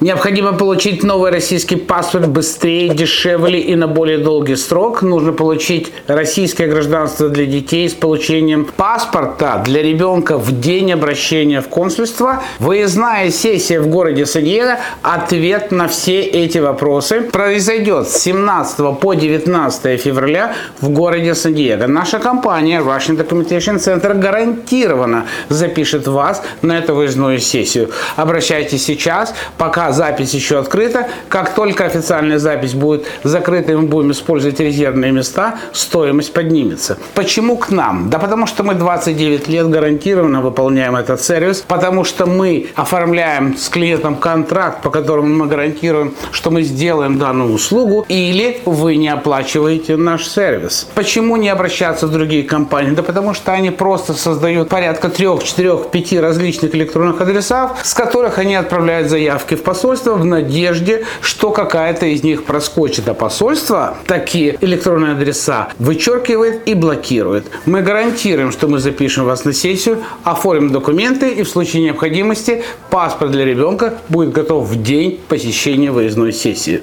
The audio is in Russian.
Необходимо получить новый российский паспорт быстрее, дешевле и на более долгий срок. Нужно получить российское гражданство для детей с получением паспорта для ребенка в день обращения в консульство. Выездная сессия в городе Сан-Диего. Ответ на все эти вопросы произойдет с 17 по 19 февраля в городе Сан-Диего. Наша компания Russian Documentation Center гарантированно запишет вас на эту выездную сессию. Обращайтесь сейчас, пока запись еще открыта. Как только официальная запись будет закрыта мы будем использовать резервные места, стоимость поднимется. Почему к нам? Да потому что мы 29 лет гарантированно выполняем этот сервис, потому что мы оформляем с клиентом контракт, по которому мы гарантируем, что мы сделаем данную услугу, или вы не оплачиваете наш сервис. Почему не обращаться в другие компании? Да потому что они просто создают порядка 3, 4, 5 различных электронных адресов, с которых они отправляют заявки в посольство в надежде, что какая-то из них проскочит. А посольство такие электронные адреса вычеркивает и блокирует. Мы гарантируем, что мы запишем вас на сессию, оформим документы и в случае необходимости паспорт для ребенка будет готов в день посещения выездной сессии.